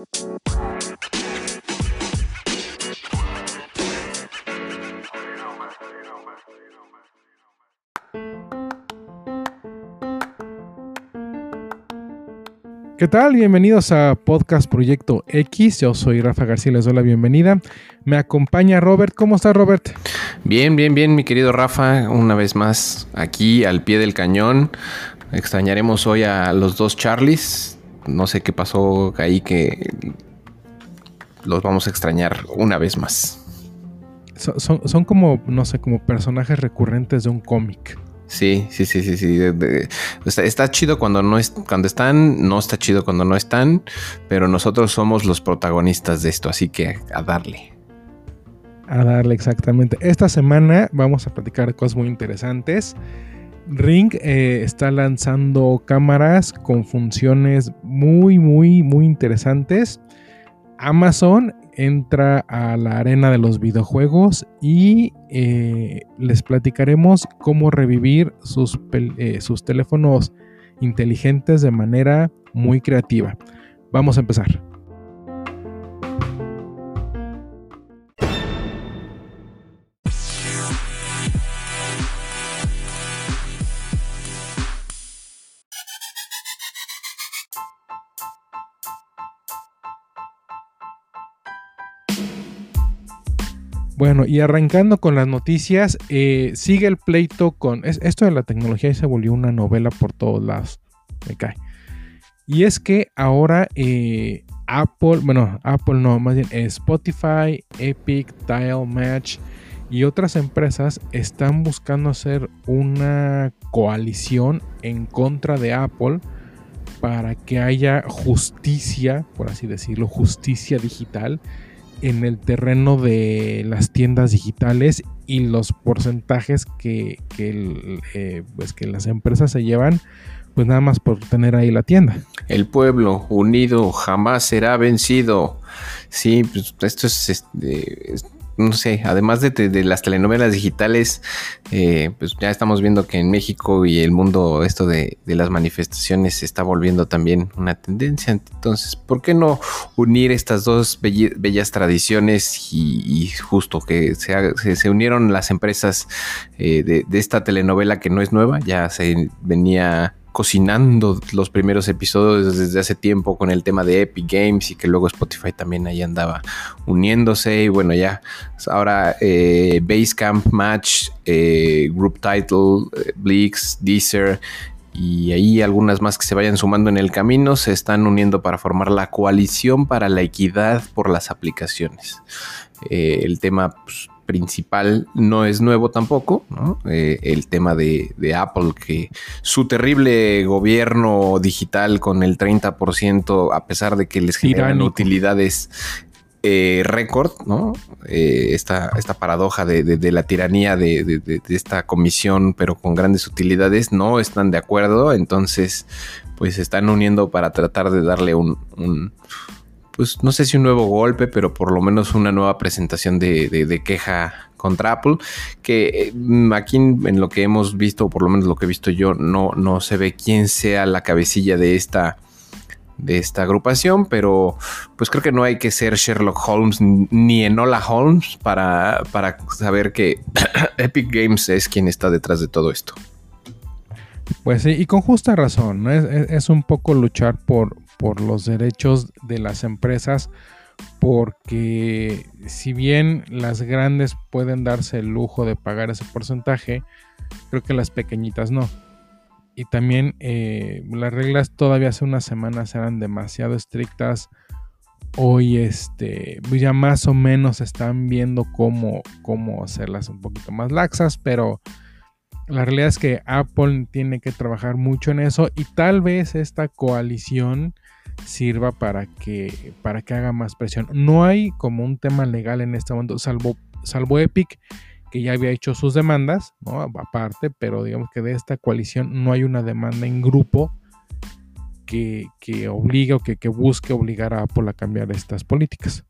¿Qué tal? Bienvenidos a Podcast Proyecto X. Yo soy Rafa García, les doy la bienvenida. Me acompaña Robert. ¿Cómo está Robert? Bien, bien, bien, mi querido Rafa. Una vez más aquí al pie del cañón. Extrañaremos hoy a los dos Charlies. No sé qué pasó ahí que los vamos a extrañar una vez más. Son, como, no sé, como personajes recurrentes de un cómic. Sí, sí, sí, sí, sí. está, chido cuando no es, cuando están, no está chido cuando no están, pero nosotros somos los protagonistas de esto, así que a darle. A darle, exactamente. Esta semana vamos a platicar cosas muy interesantes. Ring eh, está lanzando cámaras con funciones muy, muy, muy interesantes. Amazon entra a la arena de los videojuegos y eh, les platicaremos cómo revivir sus, eh, sus teléfonos inteligentes de manera muy creativa. Vamos a empezar. Bueno, y arrancando con las noticias, eh, sigue el pleito con... esto de la tecnología se volvió una novela por todos lados. Me cae. Y es que ahora eh, Apple, bueno, Apple no, más bien Spotify, Epic, Dial Match y otras empresas están buscando hacer una coalición en contra de Apple para que haya justicia, por así decirlo, justicia digital en el terreno de las tiendas digitales y los porcentajes que, eh, pues que las empresas se llevan, pues nada más por tener ahí la tienda. El pueblo unido jamás será vencido. Sí, pues esto es, este, no sé, además de, las telenovelas digitales, eh, pues ya estamos viendo que en México y el mundo esto de, las manifestaciones se está volviendo también una tendencia. Entonces, ¿por qué no unir estas dos bellas tradiciones y, justo que se, unieron las empresas eh, de, de esta telenovela que no es nueva, ya se venía cocinando los primeros episodios desde hace tiempo con el tema de Epic Games y que luego Spotify también ahí andaba uniéndose y bueno ya ahora eh, Basecamp Match, eh, Group Title, eh, Bleaks, Deezer y ahí algunas más que se vayan sumando en el camino se están uniendo para formar la coalición para la equidad por las aplicaciones. el tema pues, principal no es nuevo tampoco, eh, el tema de, Apple, que su terrible gobierno digital con el 30%, a pesar de que les generan utilidades eh, récord, ¿no? Eh, esta, paradoja de, la tiranía de, esta comisión, pero con grandes utilidades, no están de acuerdo, entonces pues se están uniendo para tratar de darle un pues no sé si un nuevo golpe, pero por lo menos una nueva presentación de, queja contra Apple, que mm, aquí en lo que hemos visto, o por lo menos lo que he visto yo, no, no se ve quién sea la cabecilla de esta, de esta agrupación, pero pues creo que no hay que ser Sherlock Holmes ni Enola Holmes para, para saber que Epic Games es quien está detrás de todo esto. Pues sí, y con justa razón, ¿no? es, un poco luchar por, por los derechos de las empresas, porque si bien las grandes pueden darse el lujo de pagar ese porcentaje, creo que las pequeñitas no. Y también eh, las reglas todavía hace unas semanas eran demasiado estrictas. Hoy este, pues ya más o menos están viendo cómo, cómo hacerlas un poquito más laxas, pero la realidad es que Apple tiene que trabajar mucho en eso y tal vez esta coalición sirva para que, para que haga más presión. No hay como un tema legal en este momento, salvo, salvo Epic, que ya había hecho sus demandas, aparte, pero digamos que de esta coalición no hay una demanda en grupo que, que obligue o que, que busque obligar a Apple a cambiar estas políticas.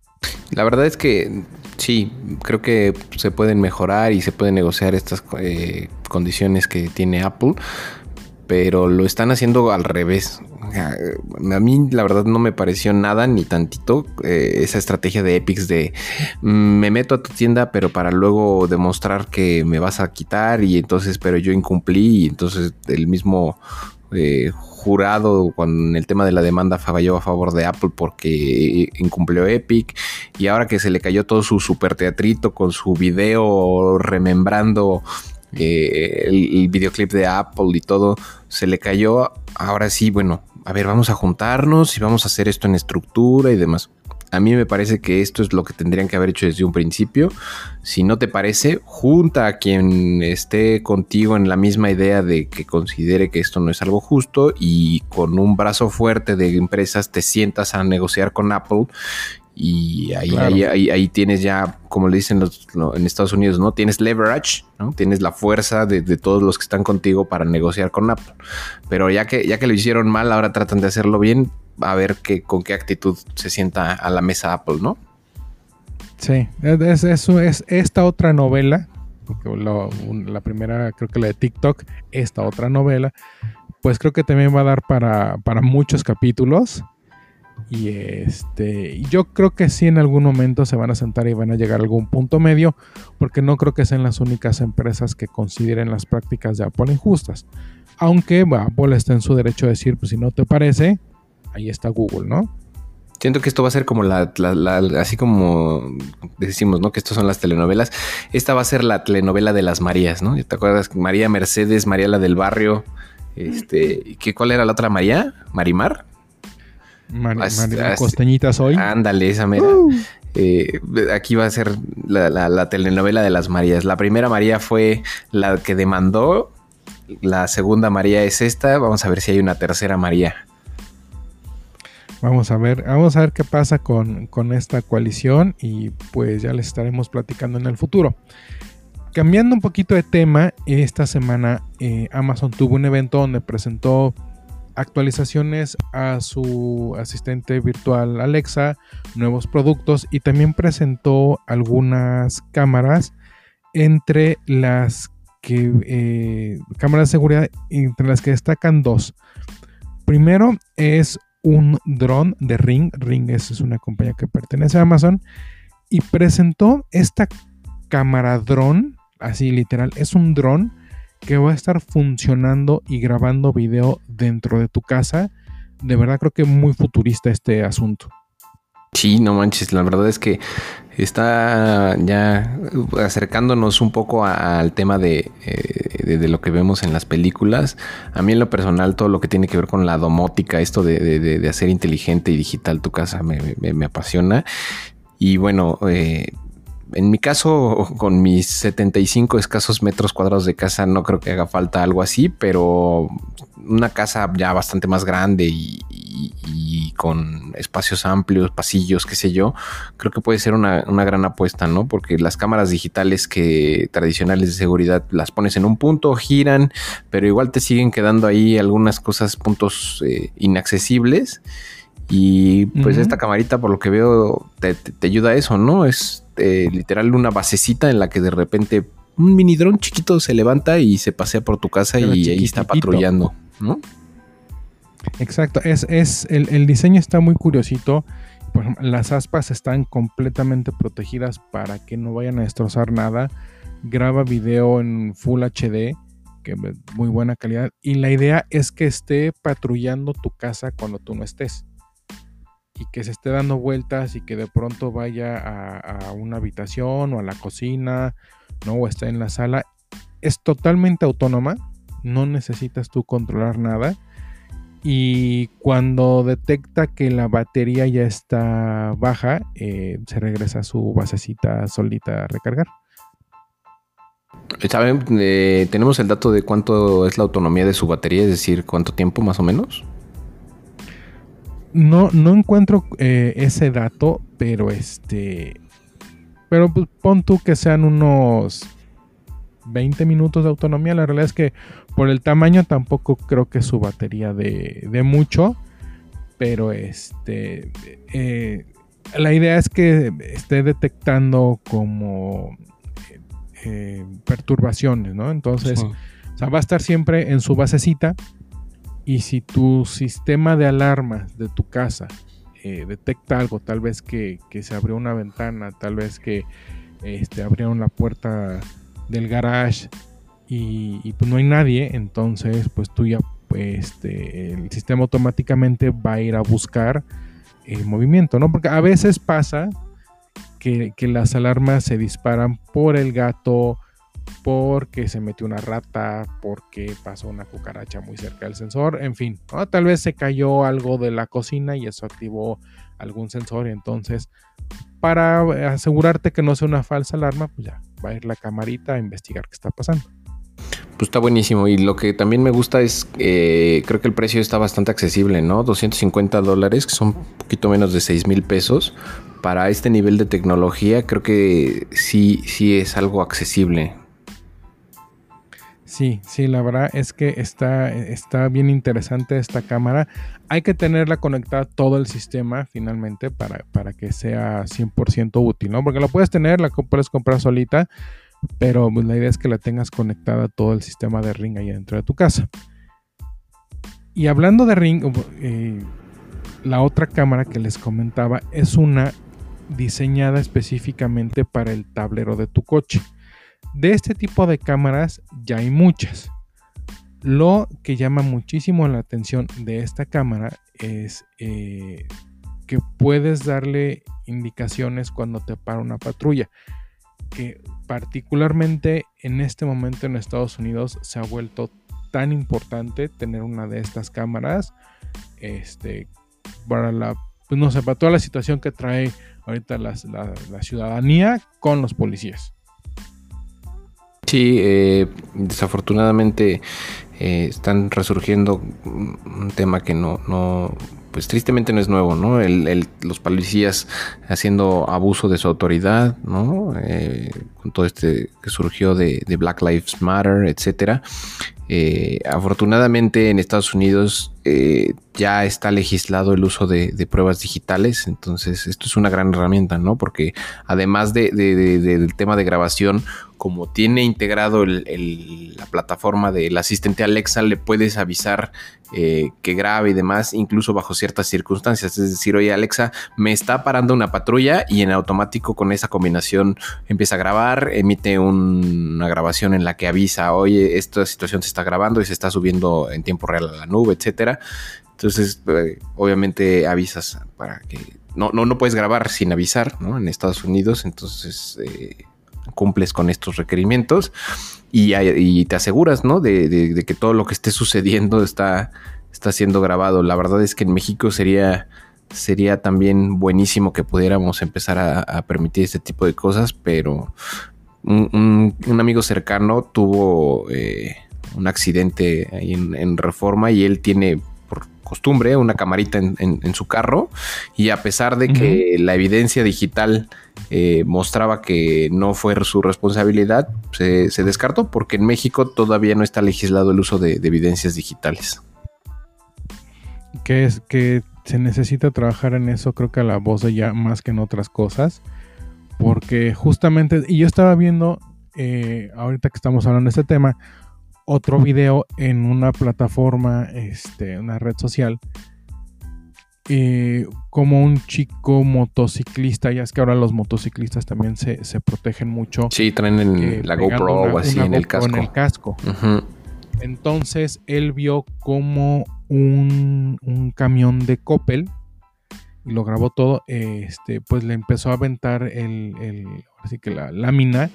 La verdad es que sí, creo que se pueden mejorar y se pueden negociar estas eh, condiciones que tiene Apple, pero lo están haciendo al revés. A mí la verdad no me pareció nada ni tantito eh, esa estrategia de Epics de mm, me meto a tu tienda pero para luego demostrar que me vas a quitar y entonces pero yo incumplí y entonces el mismo eh, jurado con el tema de la demanda falló a favor de Apple porque incumplió Epic y ahora que se le cayó todo su super teatrito con su video remembrando eh, el, videoclip de Apple y todo se le cayó. Ahora sí, bueno, a ver, vamos a juntarnos y vamos a hacer esto en estructura y demás. A mí me parece que esto es lo que tendrían que haber hecho desde un principio. Si no te parece, junta a quien esté contigo en la misma idea de que considere que esto no es algo justo y con un brazo fuerte de empresas te sientas a negociar con Apple y ahí, ahí, tienes ya, como le dicen los, en Estados Unidos, ¿no? Tienes leverage, ¿no? Tienes la fuerza de, todos los que están contigo para negociar con Apple. Pero ya que, ya que lo hicieron mal, ahora tratan de hacerlo bien, a ver que, con qué actitud se sienta a la mesa Apple, ¿no? Sí, es, es esta otra novela, porque la primera, creo que la de TikTok, esta otra novela, pues creo que también va a dar para, para muchos capítulos y este, yo creo que sí en algún momento se van a sentar y van a llegar a algún punto medio, porque no creo que sean las únicas empresas que consideren las prácticas de Apple injustas. Aunque Apple está en su derecho a decir, pues si no te parece, ahí está Google, ¿no? Siento que esto va a ser como la, así como decimos, ¿no? Que estas son las telenovelas. Esta va a ser la telenovela de las Marías, ¿no? ¿Te acuerdas? María Mercedes, María la del barrio. Este, ¿qué, ¿cuál era la otra María? ¿Marimar? Costeñitas hoy. Ándale, esa mera. Uh. Eh, aquí va a ser la, telenovela de las Marías. La primera María fue la que demandó. La segunda María es esta. Vamos a ver si hay una tercera María. Vamos a ver, vamos a ver qué pasa con, esta coalición y pues ya les estaremos platicando en el futuro. Cambiando un poquito de tema, esta semana eh, Amazon tuvo un evento donde presentó actualizaciones a su asistente virtual Alexa, nuevos productos y también presentó algunas cámaras entre las que eh, cámaras de seguridad entre las que destacan dos. Primero es un dron de Ring. Ring es, una compañía que pertenece a Amazon y presentó esta cámara dron, así literal, es un dron que va a estar funcionando y grabando video dentro de tu casa. De verdad creo que muy futurista este asunto. Sí, no manches, la verdad es que está ya acercándonos un poco al tema eh, de, lo que vemos en las películas. A mí en lo personal todo lo que tiene que ver con la domótica, esto de, hacer inteligente y digital tu casa me, apasiona. Y bueno, eh, en mi caso, con mis 75 escasos metros cuadrados de casa, no creo que haga falta algo así, pero una casa ya bastante más grande y, con espacios amplios, pasillos, qué sé yo, creo que puede ser una, gran apuesta, ¿no? Porque las cámaras digitales que tradicionales de seguridad las pones en un punto, giran, pero igual te siguen quedando ahí algunas cosas, puntos eh, inaccesibles. Y pues esta camarita, por lo que veo, te, ayuda a eso, ¿no? Es eh, literal una basecita en la que de repente un mini dron chiquito se levanta y se pasea por tu casa y ahí está patrullando, ¿no? Exacto, es, es el, diseño está muy curiosito. las aspas están completamente protegidas para que no vayan a destrozar nada. Graba video en Full HD, que es muy buena calidad. Y la idea es que esté patrullando tu casa cuando tú no estés y que se esté dando vueltas y que de pronto vaya a, una habitación o a la cocina, ¿no? O esté en la sala, es totalmente autónoma, no necesitas tú controlar nada. Y cuando detecta que la batería ya está baja, eh, se regresa a su basecita solita a recargar. ¿Saben? Eh, ¿Tenemos el dato de cuánto es la autonomía de su batería? Es decir, ¿cuánto tiempo más o menos? No, no encuentro eh, ese dato, pero este. Pero pues, pon tú que sean unos 20 minutos de autonomía. La realidad es que por el tamaño tampoco creo que su batería de, de mucho. Pero este. Eh, la idea es que esté detectando como eh, perturbaciones, ¿no? Entonces, va a estar siempre en su basecita Y si tu sistema de alarmas de tu casa eh, detecta algo, tal vez que, se abrió una ventana, tal vez que este, abrieron la puerta del garage y, pues no hay nadie, entonces pues tú ya, este, el sistema automáticamente va a ir a buscar el movimiento, ¿no? Porque a veces pasa que, que las alarmas se disparan por el gato, porque se metió una rata, porque pasó una cucaracha muy cerca del sensor, en fin, tal vez se cayó algo de la cocina y eso activó algún sensor y entonces para asegurarte que no sea una falsa alarma, pues ya va a ir la camarita a investigar qué está pasando. Pues está buenísimo y lo que también me gusta es, eh, creo que el precio está bastante accesible, ¿no? 250 dólares, que son un poquito menos de 6 mil pesos. Para este nivel de tecnología creo que sí, sí es algo accesible. Sí, sí, la verdad es que está, está bien interesante esta cámara. Hay que tenerla conectada todo el sistema finalmente para, para que sea 100% útil, ¿no? Porque la puedes tener, la puedes comprar solita, pero pues, la idea es que la tengas conectada todo el sistema de Ring ahí dentro de tu casa. Y hablando de Ring, eh, la otra cámara que les comentaba es una diseñada específicamente para el tablero de tu coche. De este tipo de cámaras ya hay muchas. Lo que llama muchísimo la atención de esta cámara es eh, que puedes darle indicaciones cuando te para una patrulla. Que particularmente en este momento en Estados Unidos se ha vuelto tan importante tener una de estas cámaras. Este, para la, pues no sé, para toda la situación que trae ahorita la ciudadanía con los policías. Sí, eh, desafortunadamente eh, están resurgiendo un tema que no, no, pues tristemente no es nuevo, ¿no? El, los policías haciendo abuso de su autoridad, ¿no? Eh, con todo este que surgió de, Black Lives Matter, etcétera. afortunadamente en Estados Unidos ya está legislado el uso de, pruebas digitales, entonces esto es una gran herramienta, ¿no? Porque además del tema de grabación, como tiene integrado la plataforma del asistente Alexa, le puedes avisar eh, que grabe y demás, incluso bajo ciertas circunstancias. Es decir, oye Alexa, me está parando una patrulla y en automático con esa combinación empieza a grabar, emite una grabación en la que avisa, oye, esta situación se está grabando y se está subiendo en tiempo real a la nube, etcétera. Entonces, eh, obviamente avisas para que no, no, no puedes grabar sin avisar, ¿no? En Estados Unidos, entonces eh, cumples con estos requerimientos y, te aseguras, ¿no? De, que todo lo que esté sucediendo está, está siendo grabado. La verdad es que en México sería, sería también buenísimo que pudiéramos empezar a, permitir este tipo de cosas, pero un, amigo cercano tuvo eh, un accidente ahí en Reforma y él tiene costumbre, una camarita en, su carro y a pesar de que la evidencia digital eh, mostraba que no fue su responsabilidad, se, descartó porque en México todavía no está legislado el uso de, evidencias digitales. Que es que se necesita trabajar en eso, creo que a la voz de ya más que en otras cosas, porque justamente, y yo estaba viendo, eh, ahorita que estamos hablando de este tema, otro video en una plataforma, este, una red social, eh, como un chico motociclista, ya es que ahora los motociclistas también se, protegen mucho. Sí, traen la GoPro o así en el casco. En el casco. Entonces él vio como un, camión de Coppel y lo grabó todo, este, pues le empezó a aventar el, así que la lámina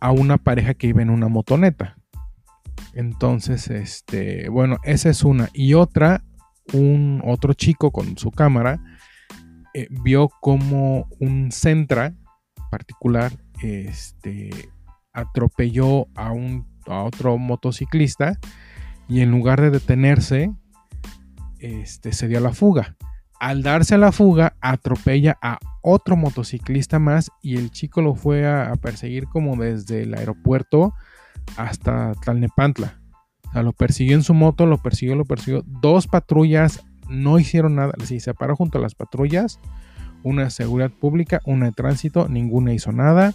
a una pareja que iba en una motoneta. Entonces, este, bueno, esa es una. Y otra, un otro chico con su cámara eh, vio como un Centra particular este, atropelló a, un, a otro motociclista y en lugar de detenerse, este, se dio a la fuga. Al darse a la fuga, atropella a otro motociclista más y el chico lo fue a perseguir como desde el aeropuerto hasta Tlalnepantla. O sea, lo persiguió en su moto, lo persiguió, lo persiguió. Dos patrullas no hicieron nada. Se paró junto a las patrullas. Una de seguridad pública, una de tránsito, ninguna hizo nada.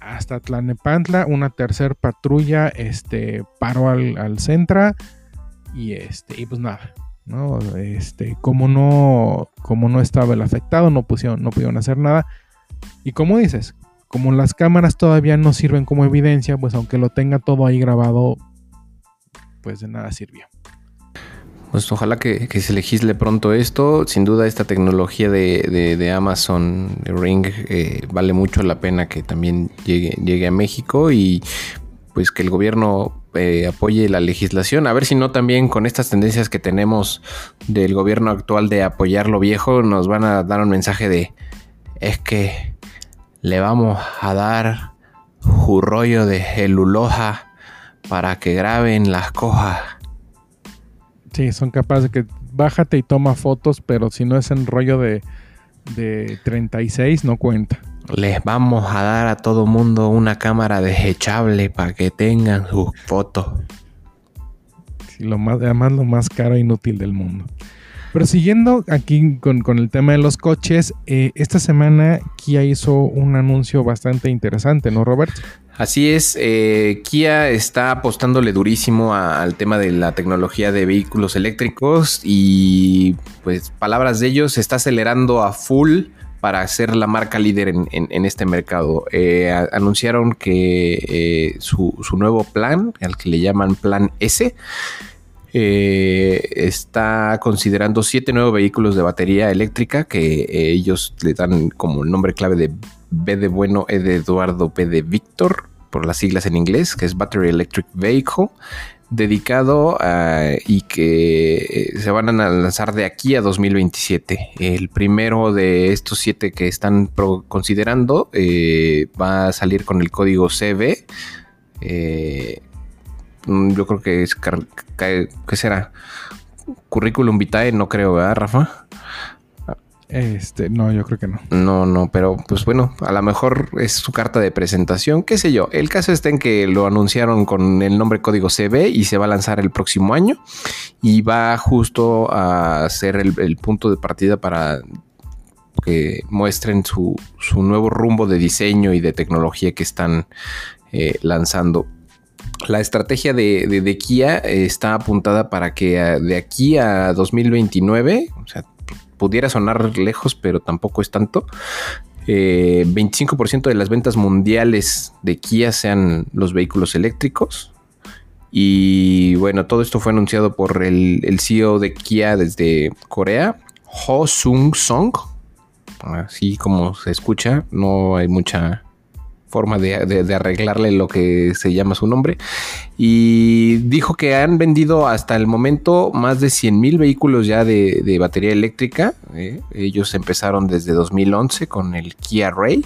Hasta Tlalnepantla, una tercera patrulla este, paró al, al Centra. Y este, y pues nada, ¿no? Este, como no, como no estaba el afectado, no pusieron, no pudieron hacer nada. Y como dices, como las cámaras todavía no sirven como evidencia, pues aunque lo tenga todo ahí grabado, pues de nada sirvió. Pues ojalá que, se legisle pronto esto. Sin duda esta tecnología de, Amazon Ring eh, vale mucho la pena que también llegue, a México y pues que el gobierno eh, apoye la legislación. A ver si no también con estas tendencias que tenemos del gobierno actual de apoyar lo viejo nos van a dar un mensaje de es que le vamos a dar un rollo de celuloja para que graben las cosas Sí, son capaces de que bájate y toma fotos, pero si no es en rollo de, de 36, no cuenta. Les vamos a dar a todo mundo una cámara desechable para que tengan sus fotos. Sí, lo más, además lo más caro e inútil del mundo. Pero siguiendo aquí con, el tema de los coches, eh, esta semana Kia hizo un anuncio bastante interesante, ¿no, Robert? Así es, eh, Kia está apostándole durísimo al tema de la tecnología de vehículos eléctricos y pues palabras de ellos, se está acelerando a full para ser la marca líder en, este mercado. Eh, anunciaron que eh, su, nuevo plan, al que le llaman Plan S, está considerando siete nuevos vehículos de batería eléctrica que ellos le dan como el nombre clave de B de bueno, E de Eduardo, P de Víctor, por las siglas en inglés, que es Battery Electric Vehicle, dedicado y que eh, se van a lanzar de aquí a 2027. El primero de estos siete que están considerando eh, va a salir con el código CB. Eh, yo creo que es, ¿qué será? Curriculum vitae, no creo, ¿verdad, Rafa? Este, no, yo creo que no. No, no, pero pues bueno, a lo mejor es su carta de presentación, qué sé yo. El caso está en que lo anunciaron con el nombre código CB y se va a lanzar el próximo año y va justo a ser el, punto de partida para que muestren su, nuevo rumbo de diseño y de tecnología que están eh, lanzando. La estrategia de, de, Kia está apuntada para que de aquí a 2029, o sea, pudiera sonar lejos, pero tampoco es tanto. 25% eh, de las ventas mundiales de Kia sean los vehículos eléctricos. Y bueno, todo esto fue anunciado por el, el CEO de Kia desde Corea, Ho Sung Song. Así como se escucha, no hay mucha forma de, arreglarle lo que se llama su nombre. Y dijo que han vendido hasta el momento más de 100 mil vehículos ya de, batería eléctrica. ¿eh? ellos empezaron desde 2011 con el Kia Ray.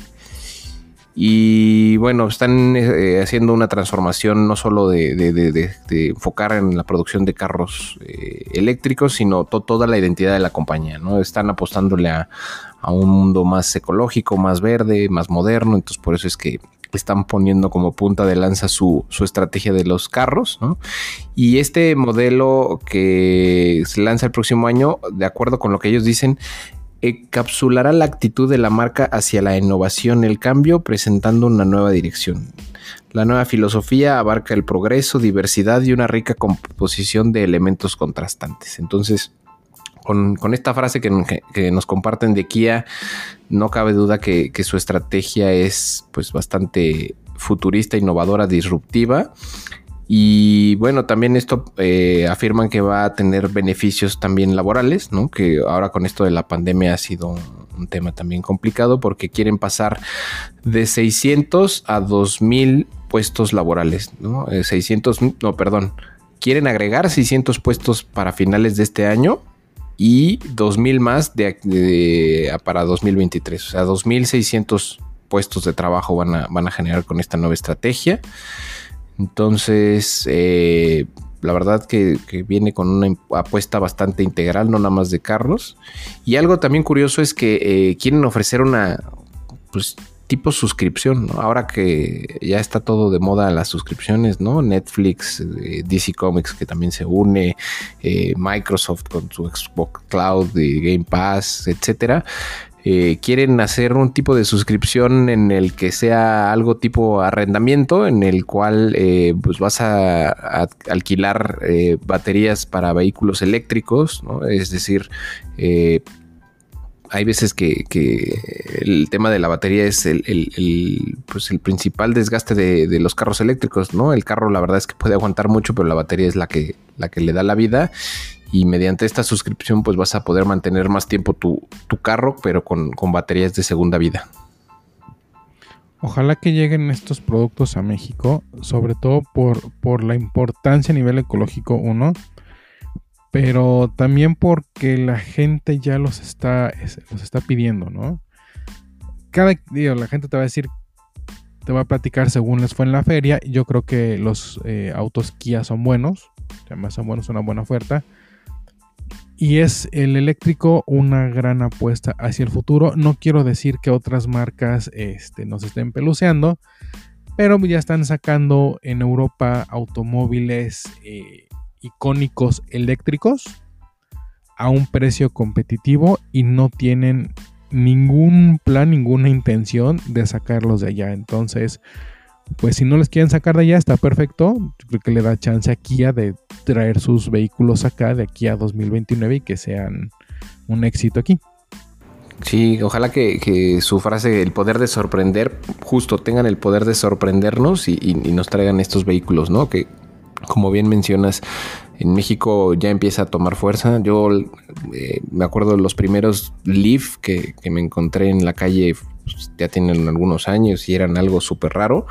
Y bueno, están eh, haciendo una transformación no solo de, enfocar en la producción de carros eh, eléctricos, sino toda la identidad de la compañía. ¿no? Están apostándole a, a un mundo más ecológico, más verde, más moderno. Entonces por eso es que están poniendo como punta de lanza su, estrategia de los carros. Y este modelo que se lanza el próximo año, de acuerdo con lo que ellos dicen, encapsulará la actitud de la marca hacia la innovación, el cambio, presentando una nueva dirección. La nueva filosofía abarca el progreso, diversidad y una rica composición de elementos contrastantes. Entonces, con, esta frase que, nos comparten de Kia, no cabe duda que, su estrategia es pues bastante futurista, innovadora, disruptiva. Y bueno, también esto eh, afirman que va a tener beneficios también laborales, ¿no? Que ahora con esto de la pandemia ha sido un, tema también complicado porque quieren pasar de 600 a 2000 puestos laborales, ¿no? 600, eh, no, perdón. Quieren agregar 600 puestos para finales de este año y 2.000 más de, para 2023. O sea, 2.600 puestos de trabajo van a, van a generar con esta nueva estrategia. Entonces, eh, la verdad que, viene con una apuesta bastante integral, no nada más de carros. Y algo también curioso es que eh, quieren ofrecer una, pues tipo suscripción, ¿no? Ahora que ya está todo de moda las suscripciones, ¿no? Netflix, eh, DC Comics que también se une, eh, Microsoft con su Xbox Cloud y Game Pass, etcétera. eh, quieren hacer un tipo de suscripción en el que sea algo tipo arrendamiento, en el cual eh, pues vas a, alquilar baterías para vehículos eléctricos, es decir, hay veces que, el tema de la batería es el, pues el principal desgaste de, los carros eléctricos, ¿no? El carro la verdad es que puede aguantar mucho, pero la batería es la que, le da la vida. Y mediante esta suscripción pues vas a poder mantener más tiempo tu, carro, pero con, baterías de segunda vida. Ojalá que lleguen estos productos a México, sobre todo por, por la importancia a nivel ecológico, uno pero también porque la gente ya los está, los está pidiendo, ¿no? Cada día la gente te va a decir, te va a platicar según les fue en la feria. Yo creo que los eh, autos Kia son buenos, además son buenos, una buena oferta. Y es el eléctrico una gran apuesta hacia el futuro. No quiero decir que otras marcas este, nos estén peluceando, pero ya están sacando en Europa automóviles eh, icónicos eléctricos a un precio competitivo y no tienen ningún plan, ninguna intención de sacarlos de allá. Entonces, pues si no les quieren sacar de allá, está perfecto. Yo creo que le da chance a Kia de traer sus vehículos acá de aquí a 2029 y que sean un éxito aquí. Sí, ojalá que, su frase, el poder de sorprender, justo tengan el poder de sorprendernos y, y nos traigan estos vehículos, ¿no? Que como bien mencionas, en México ya empieza a tomar fuerza. Yo eh, me acuerdo de los primeros Leaf que, me encontré en la calle, pues, ya tienen algunos años y eran algo súper raro.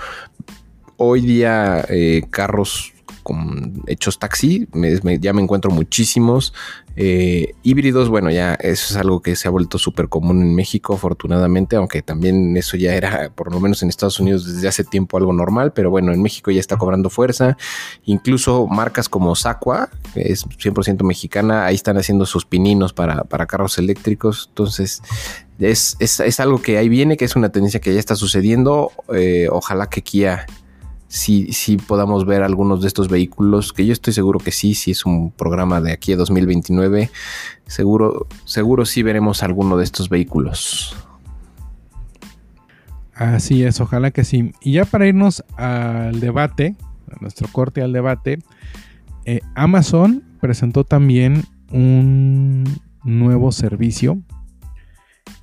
Hoy día eh, carros con hechos taxi, ya me encuentro muchísimos. Eh, híbridos, bueno, ya eso es algo que se ha vuelto súper común en México, afortunadamente, aunque también eso ya era, por lo menos en Estados Unidos, desde hace tiempo algo normal, pero bueno, en México ya está cobrando fuerza. Incluso marcas como Sacua, que es 100% mexicana, ahí están haciendo sus pininos para, carros eléctricos. Entonces, es, algo que ahí viene, que es una tendencia que ya está sucediendo. Eh, ojalá que Kia si, podamos ver algunos de estos vehículos, que yo estoy seguro que sí, si es un programa de aquí a 2029, seguro, seguro sí veremos alguno de estos vehículos. Así es, ojalá que sí. Y ya para irnos al debate, a nuestro corte al debate, eh, Amazon presentó también un nuevo servicio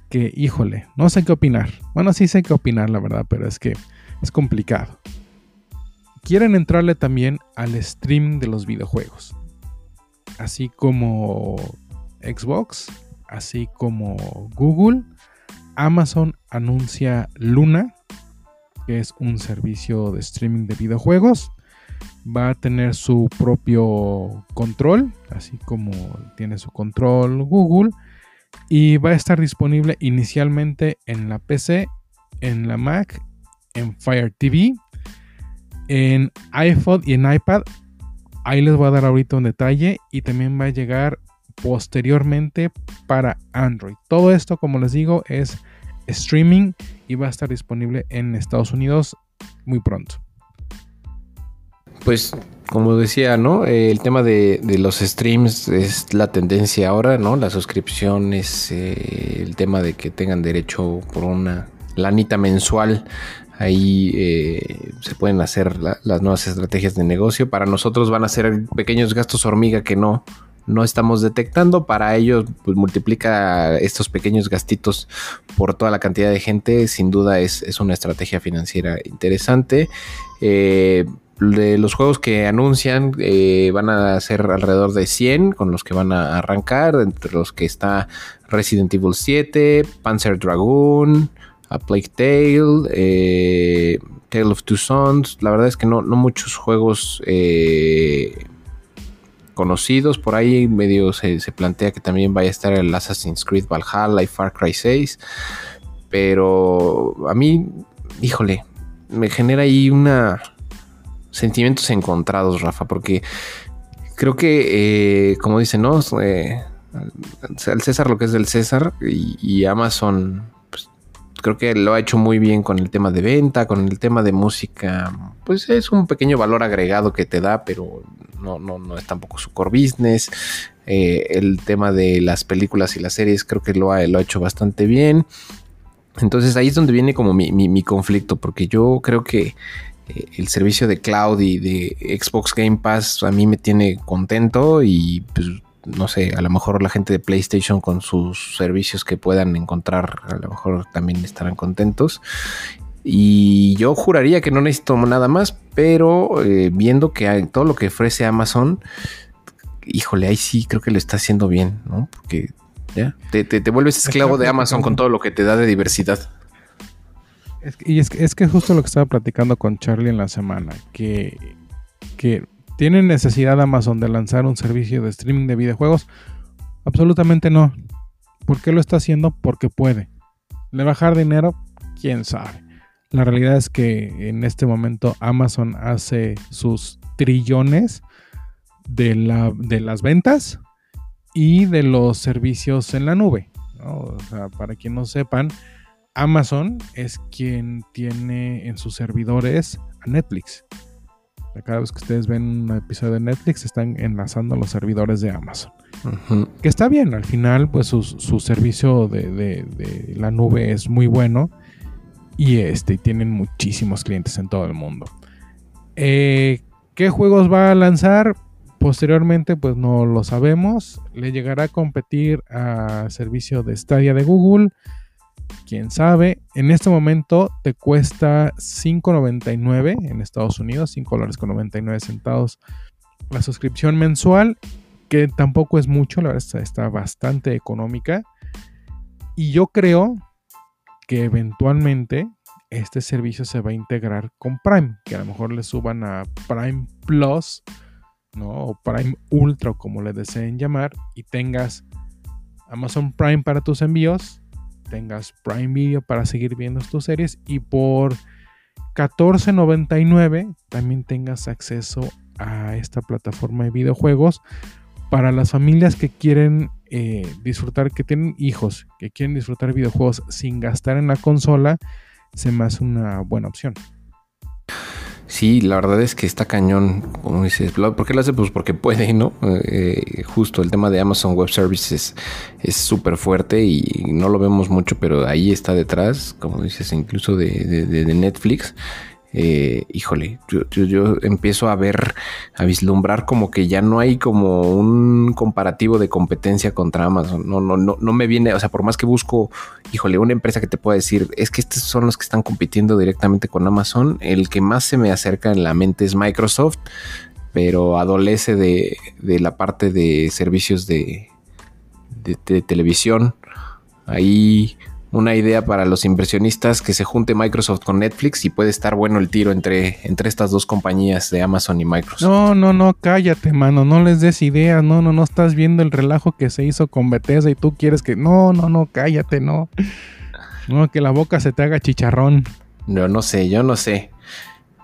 que, híjole, no sé qué opinar. Bueno, sí sé qué opinar, la verdad, pero es que es complicado quieren entrarle también al streaming de los videojuegos. Así como Xbox, así como Google, Amazon anuncia Luna, que es un servicio de streaming de videojuegos. Va a tener su propio control, así como tiene su control Google. Y va a estar disponible inicialmente en la PC, en la Mac, en Fire TV en iPhone y en iPad. Ahí les voy a dar ahorita un detalle y también va a llegar posteriormente para Android. Todo esto, como les digo, es streaming y va a estar disponible en Estados Unidos muy pronto. Pues como decía, ¿no? el tema de, los streams es la tendencia ahora, ¿no? La suscripción es eh, el tema de que tengan derecho por una lanita mensual Ahí eh, se pueden hacer las nuevas estrategias de negocio. Para nosotros van a ser pequeños gastos hormiga que no, no estamos detectando. Para ellos, pues multiplica estos pequeños gastitos por toda la cantidad de gente. Sin duda es, una estrategia financiera interesante. Eh, de los juegos que anuncian eh, van a ser alrededor de 100 con los que van a arrancar, entre los que está Resident Evil 7, Panzer Dragoon, a Plague Tale, eh, Tale of Two Sons. La verdad es que no, no muchos juegos eh, conocidos. Por ahí medio se, plantea que también vaya a estar el Assassin's Creed Valhalla y Far Cry 6. Pero a mí, híjole, me genera ahí una sentimientos encontrados, Rafa, porque creo que, eh, como dicen, ¿no? al César lo que es del César y Amazon creo que lo ha hecho muy bien con el tema de venta, con el tema de música. Pues es un pequeño valor agregado que te da, pero no, no, no es tampoco su core business. Eh, el tema de las películas y las series creo que lo ha, lo ha hecho bastante bien. Entonces ahí es donde viene como mi, conflicto, porque yo creo que eh, el servicio de cloud y de Xbox Game Pass a mí me tiene contento y pues no sé, a lo mejor la gente de PlayStation con sus servicios que puedan encontrar, a lo mejor también estarán contentos. Y yo juraría que no necesito nada más, pero eh, viendo que hay, todo lo que ofrece Amazon, híjole, ahí sí creo que lo está haciendo bien, ¿no? Porque ya te, vuelves esclavo de Amazon con todo lo que te da de diversidad. y es, es que justo lo que estaba platicando con Charlie en la semana, que, que tiene necesidad Amazon de lanzar un servicio de streaming de videojuegos. Absolutamente no. ¿Por qué lo está haciendo? Porque puede. ¿Le bajar dinero? ¿Quién sabe? La realidad es que en este momento Amazon hace sus trillones de las ventas y de los servicios en la nube. para quien no sepan, Amazon es quien tiene en sus servidores a Netflix. Cada vez que ustedes ven un episodio de Netflix, están enlazando los servidores de Amazon. Que está bien, al final, pues su, servicio de, de, la nube es muy bueno y este, tienen muchísimos clientes en todo el mundo. Eh, ¿Qué juegos va a lanzar? Posteriormente, pues no lo sabemos. Le llegará a competir a servicio de Stadia de Google. Quién sabe. En este momento te cuesta 5.99 en Estados Unidos, 5 dólares con 99 centavos la suscripción mensual, que tampoco es mucho, la verdad está, bastante económica. Y yo creo que eventualmente este servicio se va a integrar con Prime, que a lo mejor le suban a Prime Plus, ¿no? O Prime Ultra, como le deseen llamar, y tengas Amazon Prime para tus envíos, tengas Prime Video para seguir viendo tus series y por 14.99 también tengas acceso a esta plataforma de videojuegos para las familias que quieren eh, disfrutar, que tienen hijos, que quieren disfrutar videojuegos sin gastar en la consola, se me hace una buena opción. Sí, la verdad es que está cañón, como dices, ¿por qué lo hace? Pues porque puede, ¿no? Eh, justo el tema de Amazon Web Services es súper fuerte y no lo vemos mucho, pero ahí está detrás, como dices, incluso de Netflix. Eh, híjole, yo, empiezo a ver, a vislumbrar como que ya no hay como un comparativo de competencia contra Amazon. No, no, no, me viene, o sea, por más que busco, híjole, una empresa que te pueda decir, es que estos son los que están compitiendo directamente con Amazon. El que más se me acerca en la mente es Microsoft, pero adolece de, la parte de servicios de televisión. Ahí una idea para los inversionistas que se junte Microsoft con Netflix y puede estar bueno el tiro entre, entre estas dos compañías de Amazon y Microsoft. No, no, no, cállate, mano, no les des ideas, no, no, no estás viendo el relajo que se hizo con Bethesda y tú quieres que, no, no, no, cállate, no. No, que la boca se te haga chicharrón. No, no sé, yo no sé.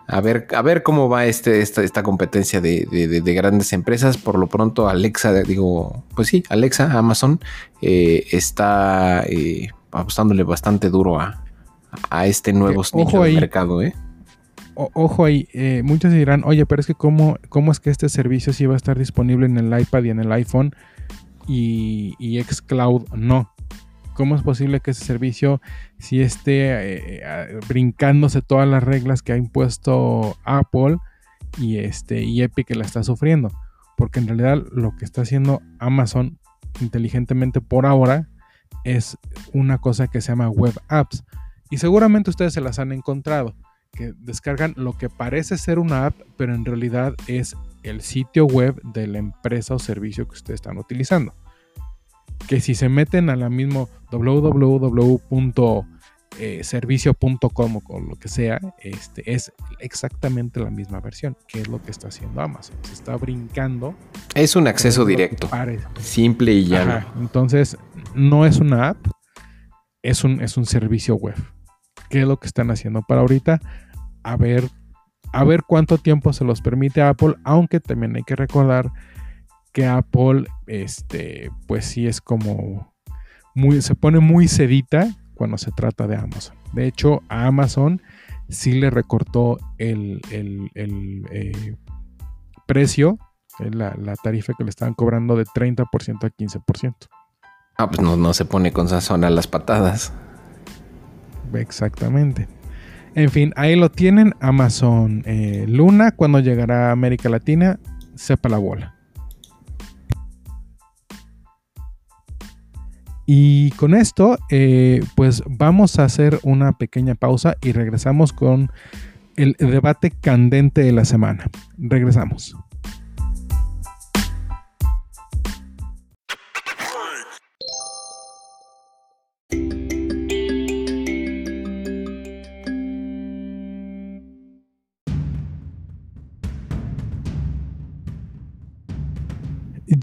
A ver, a ver cómo va este, esta, esta competencia de, de, grandes empresas. Por lo pronto, Alexa, digo, pues sí, Alexa, Amazon, eh, está eh, apostándole bastante duro a, a este nuevo nicho de mercado, ¿eh? ojo ahí, eh, muchos dirán, oye, pero es que cómo, cómo es que este servicio sí va a estar disponible en el iPad y en el iPhone y, y Xcloud no. ¿Cómo es posible que ese servicio si esté eh, eh, brincándose todas las reglas que ha impuesto Apple y, este, y Epic que la está sufriendo? Porque en realidad lo que está haciendo Amazon inteligentemente por ahora es una cosa que se llama web apps. Y seguramente ustedes se las han encontrado, que descargan lo que parece ser una app, pero en realidad es el sitio web de la empresa o servicio que ustedes están utilizando. Que si se meten a la misma www.servicio.com o lo que sea, este, es exactamente la misma versión, que es lo que está haciendo Amazon. Se está brincando. Es un acceso directo. Simple y llano. Entonces, no es una app, es un, es un servicio web. ¿Qué es lo que están haciendo para ahorita? A ver, a ver cuánto tiempo se los permite Apple, aunque también hay que recordar que Apple, este, pues sí es como muy, se pone muy sedita cuando se trata de Amazon. De hecho, a Amazon sí le recortó el, el, el eh, precio Es la, la tarifa que le estaban cobrando de 30% a 15%. Ah, pues no, no se pone con sazón a las patadas. Exactamente. En fin, ahí lo tienen. Amazon eh, Luna, cuando llegará a América Latina, sepa la bola. Y con esto, eh, pues vamos a hacer una pequeña pausa y regresamos con el debate candente de la semana. Regresamos.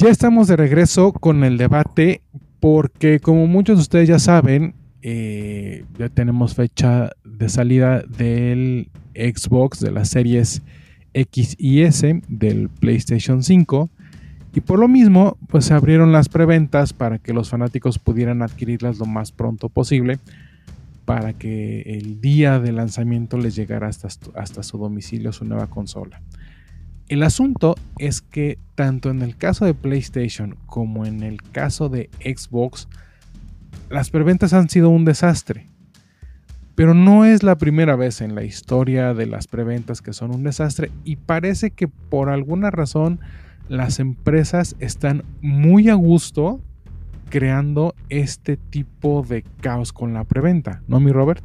Ya estamos de regreso con el debate porque como muchos de ustedes ya saben, eh, ya tenemos fecha de salida del Xbox de las series X y S del PlayStation 5 y por lo mismo pues se abrieron las preventas para que los fanáticos pudieran adquirirlas lo más pronto posible para que el día de lanzamiento les llegara hasta, hasta su domicilio su nueva consola. El asunto es que tanto en el caso de PlayStation como en el caso de Xbox, las preventas han sido un desastre. Pero no es la primera vez en la historia de las preventas que son un desastre y parece que por alguna razón las empresas están muy a gusto creando este tipo de caos con la preventa, ¿no, mi Robert?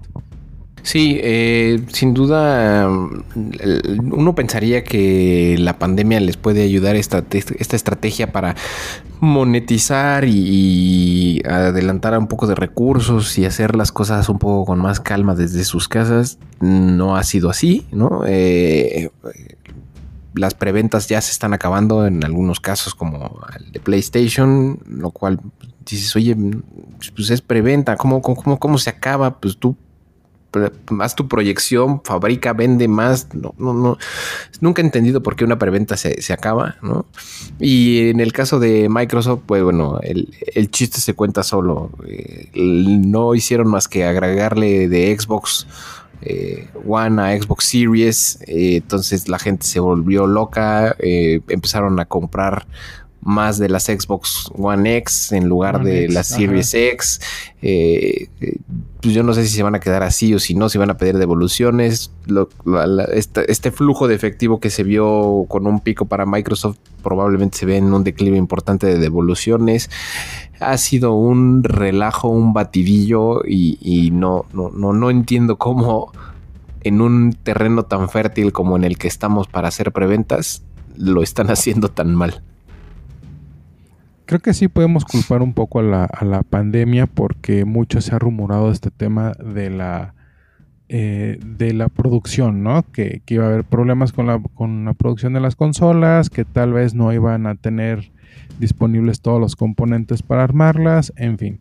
Sí, eh, sin duda uno pensaría que la pandemia les puede ayudar esta, esta estrategia para monetizar y, adelantar un poco de recursos y hacer las cosas un poco con más calma desde sus casas. No ha sido así, ¿no? Eh, las preventas ya se están acabando en algunos casos como el de PlayStation, lo cual dices, oye, pues es preventa, ¿cómo, cómo, cómo se acaba? Pues tú haz tu proyección, fabrica, vende más. No, no, no. Nunca he entendido por qué una preventa se, acaba, ¿no? Y en el caso de Microsoft, pues bueno, el, chiste se cuenta solo. Eh, no hicieron más que agregarle de Xbox eh, One a Xbox Series. Eh, entonces la gente se volvió loca. empezaron a comprar más de las Xbox One X en lugar de las Series X. Eh, pues yo no sé si se van a quedar así o si no, si van a pedir devoluciones. este, flujo de efectivo que se vio con un pico para Microsoft probablemente se ve en un declive importante de devoluciones. Ha sido un relajo, un batidillo y, no, no, no, no entiendo cómo en un terreno tan fértil como en el que estamos para hacer preventas lo están haciendo tan mal creo que sí podemos culpar un poco a la, pandemia porque mucho se ha rumorado este tema de la, eh, de la producción, ¿no? Que, iba a haber problemas con la, con la producción de las consolas, que tal vez no iban a tener disponibles todos los componentes para armarlas, en fin.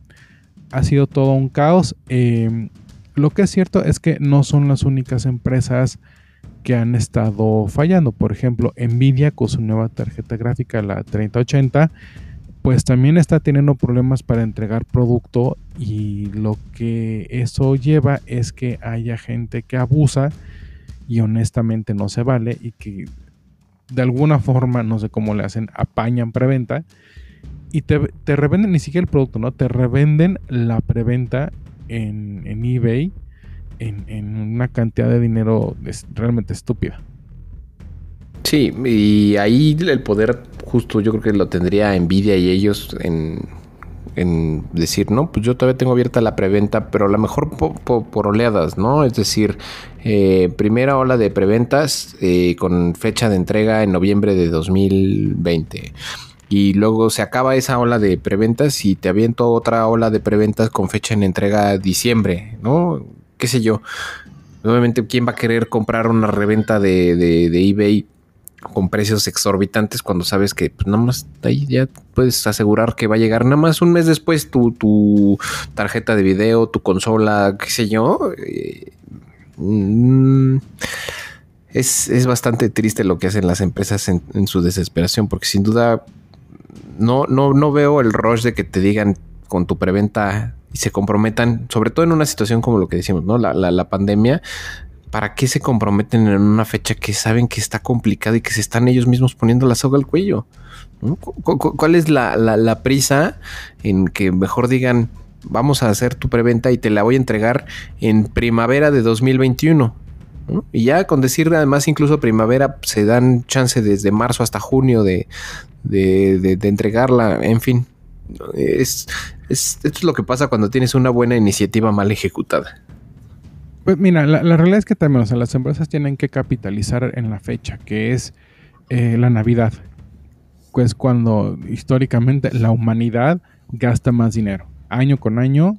Ha sido todo un caos. Em, lo que es cierto es que no son las únicas empresas que han estado fallando. Por ejemplo, Nvidia con su nueva tarjeta gráfica, la 3080, pues también está teniendo problemas para entregar producto y lo que eso lleva es que haya gente que abusa y honestamente no se vale y que de alguna forma, no sé cómo le hacen, apañan preventa y te, revenden ni siquiera el producto, ¿no? Te revenden la preventa en, eBay en, en, una cantidad de dinero realmente estúpida. Sí, y ahí el poder justo yo creo que lo tendría Nvidia y ellos en, decir, no, pues yo todavía tengo abierta la preventa, pero a lo mejor por, oleadas, ¿no? Es decir, eh, primera ola de preventas eh, con fecha de entrega en noviembre de 2020. Y luego se acaba esa ola de preventas y te aviento otra ola de preventas con fecha en entrega diciembre, ¿no? ¿Qué sé yo? Obviamente, ¿quién va a querer comprar una reventa de, de, de eBay con precios exorbitantes cuando sabes que pues, nada más ahí ya puedes asegurar que va a llegar nada más un mes después tu, tu tarjeta de video, tu consola, qué sé yo. Eh, mm, es, bastante triste lo que hacen las empresas en, en, su desesperación, porque sin duda no, no, no veo el rush de que te digan con tu preventa y se comprometan, sobre todo en una situación como lo que decimos, ¿no? La, la, la pandemia, ¿para qué se comprometen en una fecha que saben que está complicada y que se están ellos mismos poniendo la soga al cuello? ¿Cuál es la, prisa en que mejor digan, vamos a hacer tu preventa y te la voy a entregar en primavera de 2021? Y ya con decir además incluso primavera se dan chance desde marzo hasta junio de, de, entregarla, en fin. Es, esto es lo que pasa cuando tienes una buena iniciativa mal ejecutada. Pues mira, la, realidad es que también, las empresas tienen que capitalizar en la fecha, que es eh, la Navidad. Pues cuando históricamente la humanidad gasta más dinero. Año con año,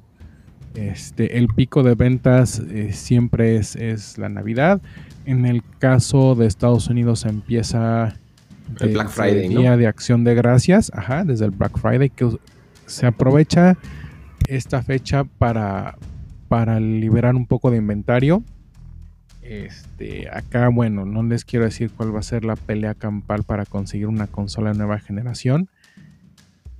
este, el pico de ventas eh, siempre es, es, la Navidad. En el caso de Estados Unidos empieza el Black Friday, el día de acción de gracias, ajá, desde el Black Friday que se aprovecha esta fecha para para liberar un poco de inventario. Este, acá, bueno, no les quiero decir cuál va a ser la pelea campal para conseguir una consola de nueva generación.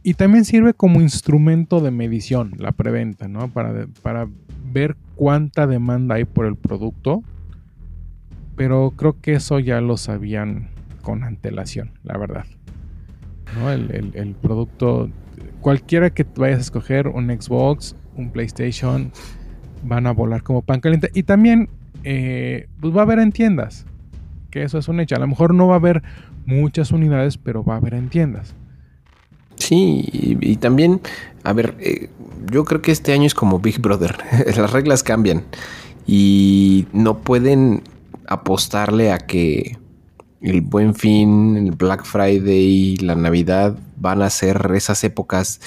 Y también sirve como instrumento de medición, la preventa, ¿no? Para, para ver cuánta demanda hay por el producto. Pero creo que eso ya lo sabían con antelación, la verdad. ¿no? El, el producto, cualquiera que vayas a escoger, un Xbox, un PlayStation, van a volar como pan caliente. Y también, eh, pues va a haber en tiendas, que eso es un hecho. A lo mejor no va a haber muchas unidades, pero va a haber en tiendas. Sí, y, también, a ver, eh, yo creo que este año es como Big Brother. Las reglas cambian y no pueden apostarle a que el buen fin, el Black Friday, la Navidad van a ser esas épocas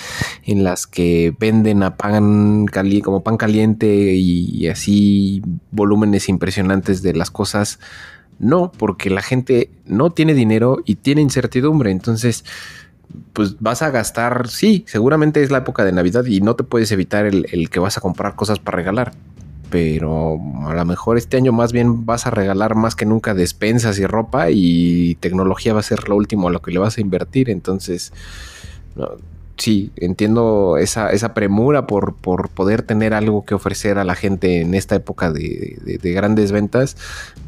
en las que venden a pan caliente, como pan caliente y así volúmenes impresionantes de las cosas. No, porque la gente no tiene dinero y tiene incertidumbre. Entonces, pues vas a gastar, sí, seguramente es la época de Navidad y no te puedes evitar el, el que vas a comprar cosas para regalar pero a lo mejor este año más bien vas a regalar más que nunca despensas y ropa y tecnología va a ser lo último a lo que le vas a invertir. Entonces, sí, entiendo esa, esa premura por, por, poder tener algo que ofrecer a la gente en esta época de, de, grandes ventas,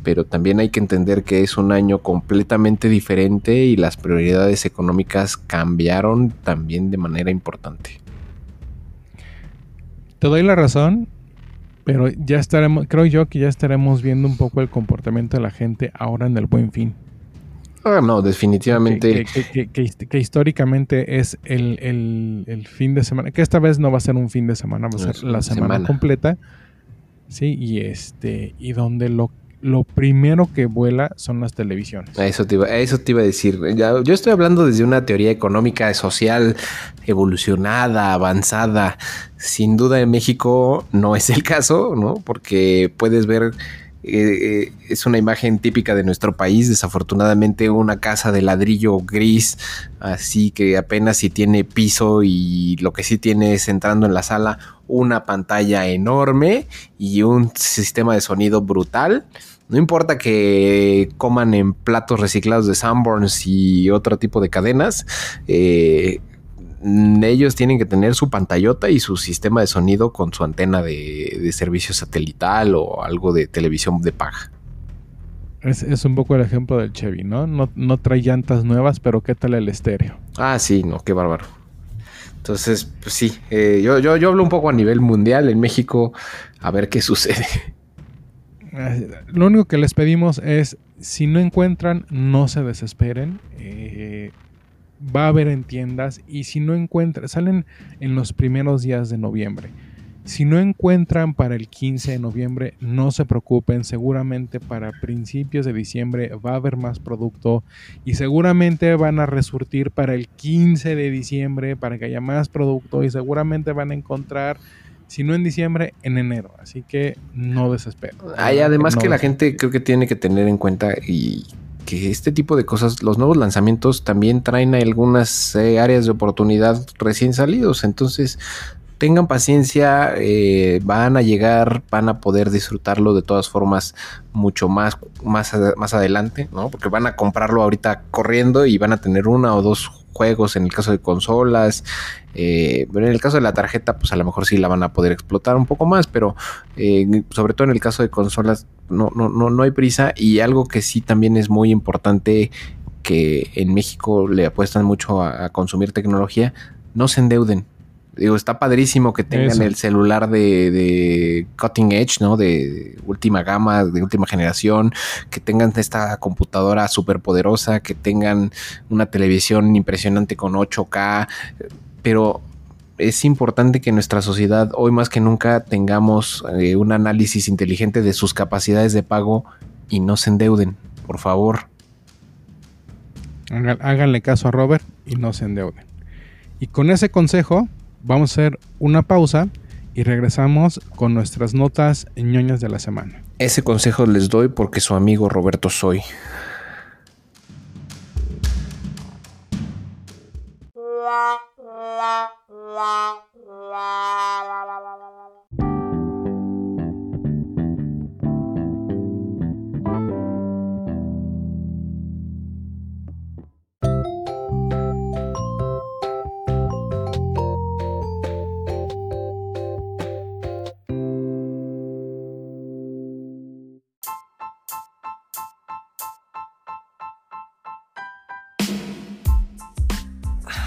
pero también hay que entender que es un año completamente diferente y las prioridades económicas cambiaron también de manera importante. Te doy la razón, pero ya estaremos, creo yo que ya estaremos viendo un poco el comportamiento de la gente ahora en el buen fin. Ah, no, definitivamente. Que, históricamente es el, fin de semana, que esta vez no va a ser un fin de semana, va a ser la semana, completa. Sí, y este, y donde lo lo primero que vuela son las televisiones. Eso te iba, eso te iba a decir. yo estoy hablando desde una teoría económica, social, evolucionada, avanzada. Sin duda en México no es el caso, ¿no? Porque puedes ver eh, es una imagen típica de nuestro país. Desafortunadamente, una casa de ladrillo gris, así que apenas si tiene piso y lo que sí tiene es entrando en la sala una pantalla enorme y un sistema de sonido brutal. No importa que coman en platos reciclados de Sanborns y otro tipo de cadenas, eh, ellos tienen que tener su pantallota y su sistema de sonido con su antena de, servicio satelital o algo de televisión de paga. Es, un poco el ejemplo del Chevy, ¿no? ¿no? trae llantas nuevas, pero ¿qué tal el estéreo? Ah, sí, no, qué bárbaro. Entonces, pues sí, eh, yo, yo, yo hablo un poco a nivel mundial en México, a ver qué sucede. Lo único que les pedimos es, si no encuentran, no se desesperen. Eh, va a haber en tiendas y si no encuentran, salen en los primeros días de noviembre. Si no encuentran para el 15 de noviembre, no se preocupen, seguramente para principios de diciembre va a haber más producto y seguramente van a resurtir para el 15 de diciembre para que haya más producto y seguramente van a encontrar si no en diciembre, en enero. Así que no desespero. Hay además que la gente creo que tiene que tener en cuenta y que este tipo de cosas, los nuevos lanzamientos también traen algunas eh, áreas de oportunidad recién salidos. Entonces, tengan paciencia, eh, van a llegar, van a poder disfrutarlo de todas formas mucho más, más, más adelante, ¿no? Porque van a comprarlo ahorita corriendo y van a tener una o dos juegos, en el caso de consolas, eh, pero en el caso de la tarjeta, pues a lo mejor sí la van a poder explotar un poco más, pero eh, sobre todo en el caso de consolas no, no, no, no hay prisa. Y algo que sí también es muy importante que en México le apuestan mucho a consumir tecnología, no se endeuden Digo, está padrísimo que tengan el celular de, cutting edge, ¿no? De última gama, de última generación, que tengan esta computadora súper poderosa, que tengan una televisión impresionante con 8K, pero es importante que nuestra sociedad hoy más que nunca tengamos eh, un análisis inteligente de sus capacidades de pago y no se endeuden, por favor. Háganle caso a Robert y no se endeuden. Y con ese consejo vamos a hacer una pausa y regresamos con nuestras notas ñoñas de la semana. Ese consejo les doy porque su amigo Roberto soy.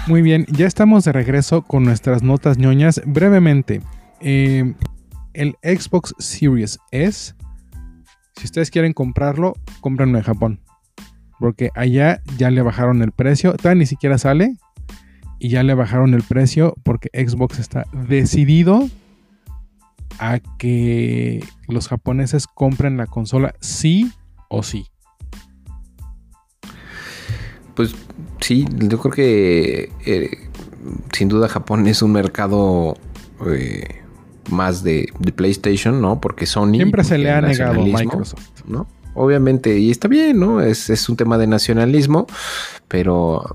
Muy bien, ya estamos de regreso con nuestras notas ñoñas. Brevemente, eh, el Xbox Series S, si ustedes quieren comprarlo, cómprenlo en Japón. Porque allá ya le bajaron el precio. Todavía ni siquiera sale. Y ya le bajaron el precio porque Xbox está decidido a que los japoneses compren la consola sí o sí. Pues sí, yo creo que eh, sin duda Japón es un mercado eh, más de, PlayStation, ¿no? Porque Sony... Siempre se le ha negado a Microsoft. ¿no? Obviamente, y está bien, ¿no? Es, un tema de nacionalismo, pero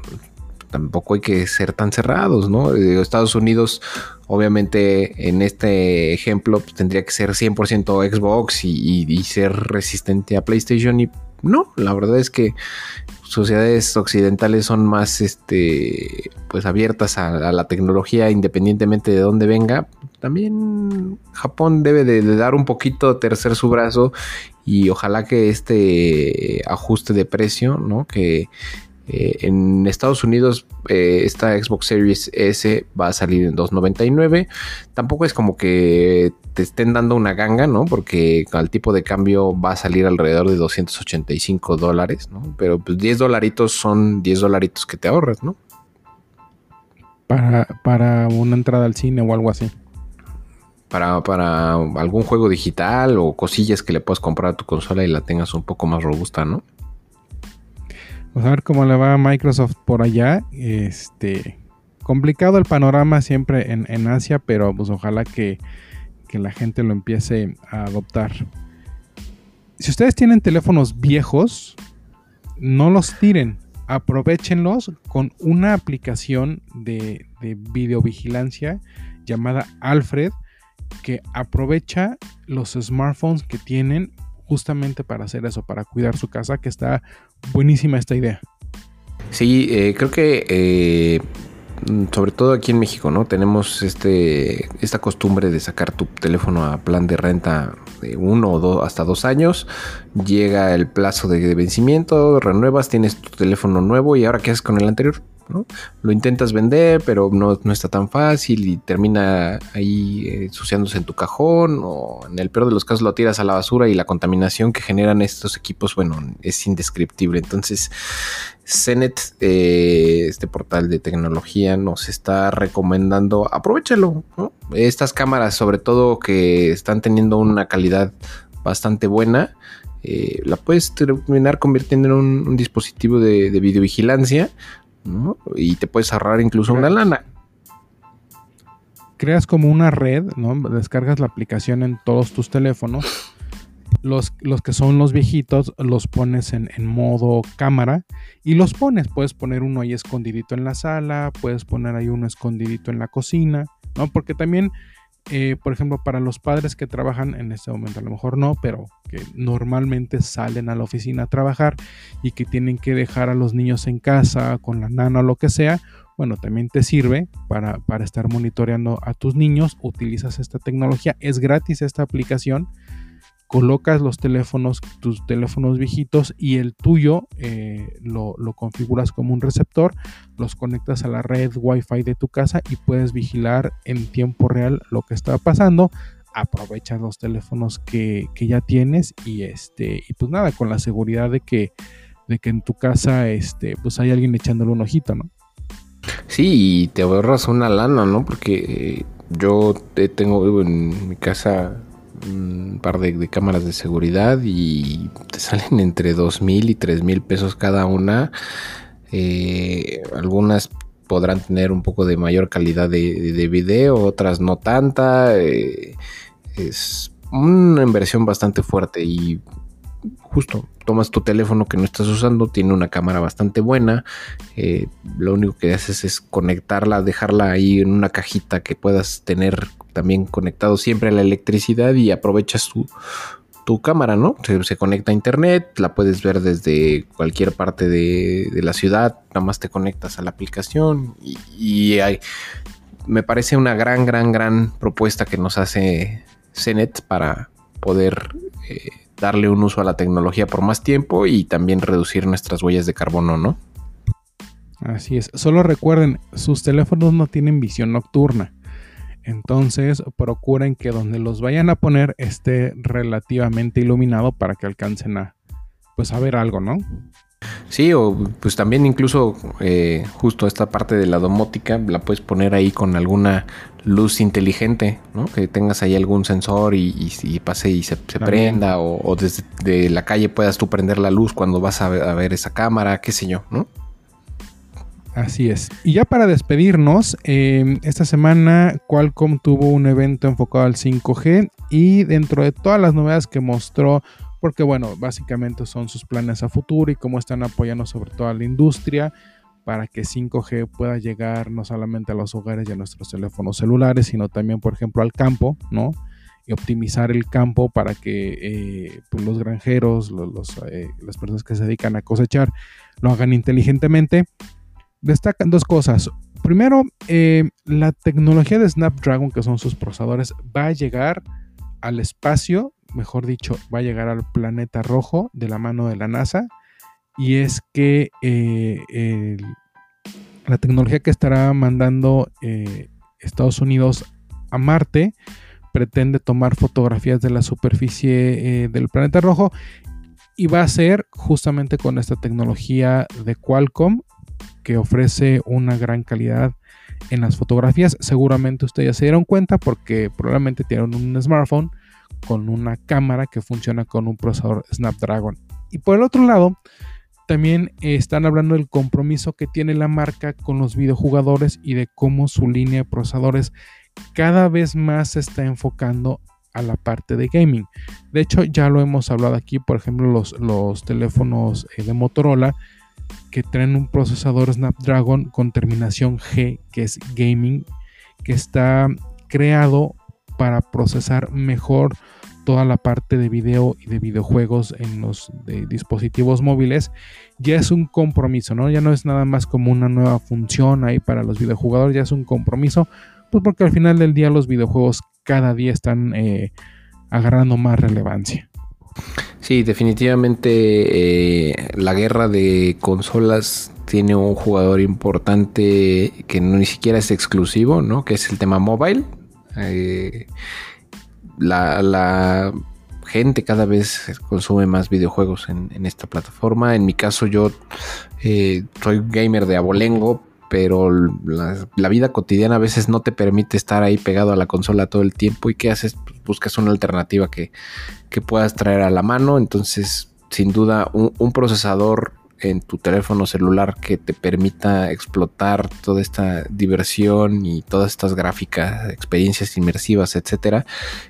tampoco hay que ser tan cerrados, ¿no? Estados Unidos, obviamente, en este ejemplo, pues, tendría que ser 100% Xbox y, y, ser resistente a PlayStation y no, la verdad es que sociedades occidentales son más este pues abiertas a, la tecnología independientemente de dónde venga. También Japón debe de, dar un poquito tercer su brazo y ojalá que este ajuste de precio no que eh, en Estados Unidos eh, esta Xbox Series S va a salir en 2.99 tampoco es como que te estén dando una ganga, ¿no? Porque al tipo de cambio va a salir alrededor de 285 dólares, ¿no? Pero pues 10 dolaritos son 10 dolaritos que te ahorras, ¿no? Para, para una entrada al cine o algo así. Para, para algún juego digital o cosillas que le puedas comprar a tu consola y la tengas un poco más robusta, ¿no? Vamos a ver cómo le va a Microsoft por allá. Este. Complicado el panorama siempre en, en Asia, pero pues ojalá que que la gente lo empiece a adoptar. Si ustedes tienen teléfonos viejos, no los tiren, aprovechenlos con una aplicación de, de videovigilancia llamada Alfred que aprovecha los smartphones que tienen justamente para hacer eso, para cuidar su casa, que está buenísima esta idea. Sí, eh, creo que eh, sobre todo aquí en México, ¿no? Tenemos este, esta costumbre de sacar tu teléfono a plan de renta de uno o dos, hasta dos años. Llega el plazo de vencimiento, renuevas, tienes tu teléfono nuevo y ahora ¿qué haces con el anterior? Lo intentas vender, pero no, está tan fácil y termina ahí eh, ensuciándose en tu cajón o en el peor de los casos lo tiras a la basura y la contaminación que generan estos equipos, bueno, es indescriptible. Entonces, Zenet, eh, este portal de tecnología, nos está recomendando, aprovechalo, Estas cámaras, sobre todo que están teniendo una calidad bastante buena, eh, la puedes terminar convirtiendo en un, dispositivo de, de videovigilancia y te puedes ahorrar incluso una lana. Creas como una red, ¿no? Descargas la aplicación en todos tus teléfonos. Los, los que son los viejitos los pones en, modo cámara y los pones. Puedes poner uno ahí escondidito en la sala, puedes poner ahí uno escondidito en la cocina, ¿no? Porque también eh, por ejemplo, para los padres que trabajan en este momento, a lo mejor no, pero que normalmente salen a la oficina a trabajar y que tienen que dejar a los niños en casa con la nana o lo que sea, bueno, también te sirve para, para estar monitoreando a tus niños. Utilizas esta tecnología, es gratis esta aplicación colocas los teléfonos, tus teléfonos viejitos y el tuyo eh, lo, configuras como un receptor, los conectas a la red Wi-Fi de tu casa y puedes vigilar en tiempo real lo que está pasando. Aprovechas los teléfonos que, ya tienes y este, y pues nada, con la seguridad de que, de que en tu casa este, pues hay alguien echándole un ojito, ¿no? Sí, y te ahorras una lana, ¿no? Porque eh, yo tengo en mi casa un par de, cámaras de seguridad y te salen entre dos mil y tres mil pesos cada una. Eh, algunas podrán tener un poco de mayor calidad de, video, otras no tanta. Eh, es una inversión bastante fuerte y justo tomas tu teléfono que no estás usando, tiene una cámara bastante buena, eh, lo único que haces es conectarla, dejarla ahí en una cajita que puedas tener también conectado siempre a la electricidad y aprovechas tu, tu cámara, ¿no? Se, conecta a internet, la puedes ver desde cualquier parte de, la ciudad, nada más te conectas a la aplicación y, hay, me parece una gran, gran, gran propuesta que nos hace CENET para poder eh, darle un uso a la tecnología por más tiempo y también reducir nuestras huellas de carbono, ¿no? Así es. Solo recuerden, sus teléfonos no tienen visión nocturna. Entonces procuren que donde los vayan a poner esté relativamente iluminado para que alcancen a pues a ver algo, ¿no? Sí, o pues también incluso eh, justo esta parte de la domótica la puedes poner ahí con alguna luz inteligente, ¿no? Que tengas ahí algún sensor y, pase y se, prenda o, desde la calle puedas tú prender la luz cuando vas a ver, esa cámara, qué sé yo, ¿no? Así es. Y ya para despedirnos, em, esta semana Qualcomm tuvo un evento enfocado al 5G y dentro de todas las novedades que mostró, porque bueno, básicamente son sus planes a futuro y cómo están apoyando sobre todo a la industria, para que 5G pueda llegar no solamente a los hogares y a nuestros teléfonos celulares, sino también, por ejemplo, al campo, ¿no? Y optimizar el campo para que eh, pues, los granjeros, los, eh, las personas que se dedican a cosechar, lo hagan inteligentemente. Destacan dos cosas. Primero, eh, la tecnología de Snapdragon, que son sus procesadores, va a llegar al espacio, mejor dicho, va a llegar al planeta rojo de la mano de la NASA y es que eh, la tecnología que estará mandando eh, Estados Unidos a Marte pretende tomar fotografías de la superficie eh, del planeta rojo y va a ser justamente con esta tecnología de Qualcomm que ofrece una gran calidad en las fotografías. Seguramente ustedes ya se dieron cuenta porque probablemente tienen un smartphone con una cámara que funciona con un procesador Snapdragon. Y por el otro lado, también están hablando del compromiso que tiene la marca con los videojugadores y de cómo su línea de procesadores cada vez más se está enfocando a la parte de gaming. De hecho, ya lo hemos hablado aquí, por ejemplo, los, los teléfonos eh, de Motorola que traen un procesador Snapdragon con terminación G, que es gaming, que está creado para procesar mejor toda la parte de video y de videojuegos en los dispositivos móviles, ya es un compromiso, ¿no? Ya no es nada más como una nueva función ahí para los videojugadores, ya es un compromiso, pues porque al final del día los videojuegos cada día están eh, agarrando más relevancia. Sí, definitivamente eh, la guerra de consolas tiene un jugador importante que no ni siquiera es exclusivo, ¿no? Que es el tema mobile. Eh, la, gente cada vez consume más videojuegos en, esta plataforma. En mi caso yo eh, soy gamer de abolengo, pero la, vida cotidiana a veces no te permite estar ahí pegado a la consola todo el tiempo. ¿Y qué haces? Pues buscas una alternativa que, puedas traer a la mano. Entonces, sin duda, un procesador en tu teléfono celular que te permita explotar toda esta diversión y todas estas gráficas, experiencias inmersivas, etcétera,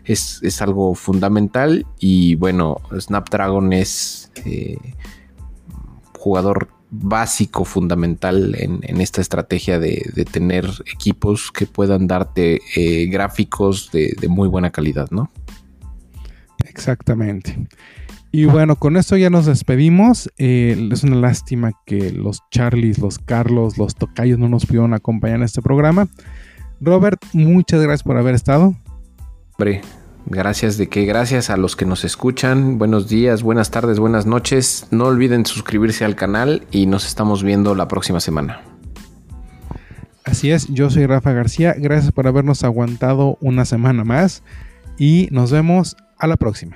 es, algo fundamental. Y bueno, Snapdragon es eh, jugador básico, fundamental en, esta estrategia de, tener equipos que puedan darte eh, gráficos de, muy buena calidad, ¿no? Exactamente. Y bueno, con esto ya nos despedimos. Eh, es una lástima que los Charlies, los Carlos, los Tocayos no nos pudieron acompañar en este programa. Robert, muchas gracias por haber estado. Hombre, gracias de que gracias a los que nos escuchan. Buenos días, buenas tardes, buenas noches. No olviden suscribirse al canal y nos estamos viendo la próxima semana. Así es, yo soy Rafa García. Gracias por habernos aguantado una semana más y nos vemos a la próxima.